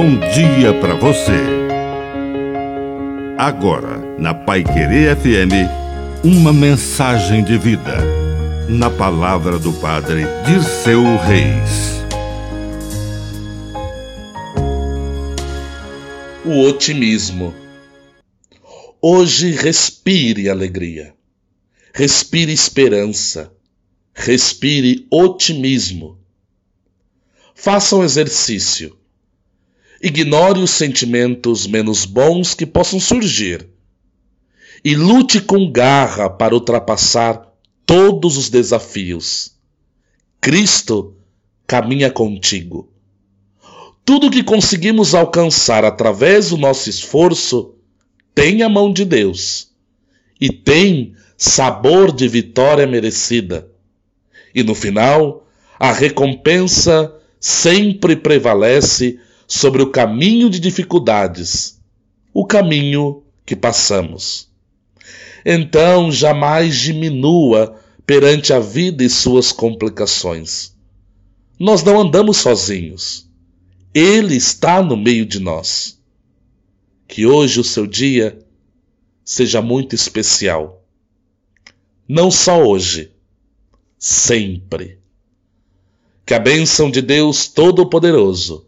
bom dia para você. Agora, na Pai Querer FM, uma mensagem de vida. Na palavra do Padre de seu Reis. O otimismo. Hoje respire alegria. Respire esperança. Respire otimismo. Faça um exercício Ignore os sentimentos menos bons que possam surgir e lute com garra para ultrapassar todos os desafios. Cristo caminha contigo. Tudo que conseguimos alcançar através do nosso esforço tem a mão de Deus e tem sabor de vitória merecida. E no final, a recompensa sempre prevalece sobre o caminho de dificuldades, o caminho que passamos. Então jamais diminua perante a vida e suas complicações. Nós não andamos sozinhos. Ele está no meio de nós. Que hoje o seu dia seja muito especial. Não só hoje, sempre. Que a bênção de Deus Todo-Poderoso